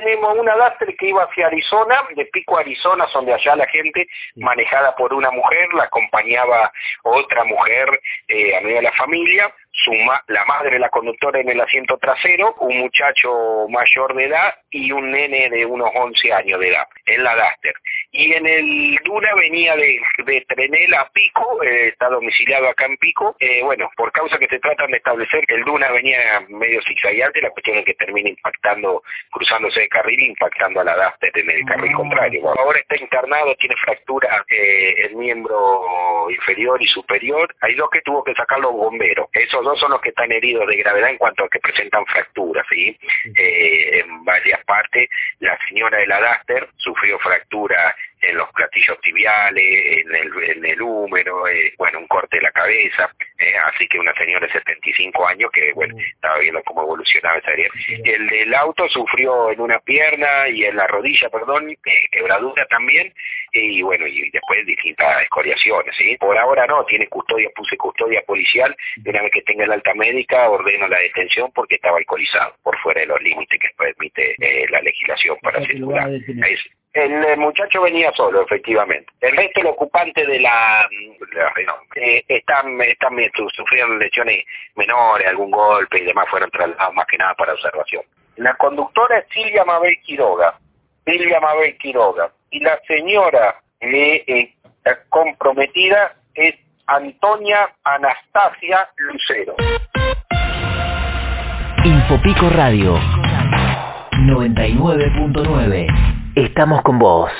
tenemos una Duster que iba hacia Arizona, de Pico Arizona, donde allá la gente, manejada por una mujer, la acompañaba otra mujer, eh, amiga de la familia, su la madre, la conductora en el asiento trasero, un muchacho mayor de edad y un nene de unos 11 años de edad, en la Duster. Y en el Duna venía de, de Trenel a Pico, eh, está domiciliado acá en Pico, eh, bueno, por causa que se tratan de establecer, el Duna venía medio zigzagueante, la cuestión es que termina impactando, cruzándose de carril, impactando a la Duster en el carril ah. contrario. ahora está internado, tiene fractura eh, el miembro inferior y superior, hay dos que tuvo que sacar los bomberos, esos dos son los que están heridos de gravedad en cuanto a que presentan fracturas, ¿sí? Eh, en varias partes. La señora de la Duster sufrió fractura en los platillos tibiales, en el, en el húmero, eh, bueno, un corte de la cabeza, eh, así que una señora de 75 años que, bueno, estaba viendo cómo evolucionaba esa herida. El del auto sufrió en una pierna y en la rodilla, perdón, eh, quebradura también, y bueno, y después distintas escoriaciones, ¿sí? Por ahora no, tiene custodia, puse custodia policial, y una vez que tenga la alta médica ordeno la detención porque estaba alcoholizado, por fuera de los límites que permite la legislación para circular. El eh, muchacho venía solo, efectivamente. El resto, el ocupante de la... Eh, están, están sufrieron lesiones menores, algún golpe y demás, fueron trasladados más que nada para observación. La conductora es Silvia Mabel Quiroga. Silvia Mabel Quiroga. Y la señora eh, comprometida es Antonia Anastasia Lucero. Infopico Radio 99.9 Estamos con vos.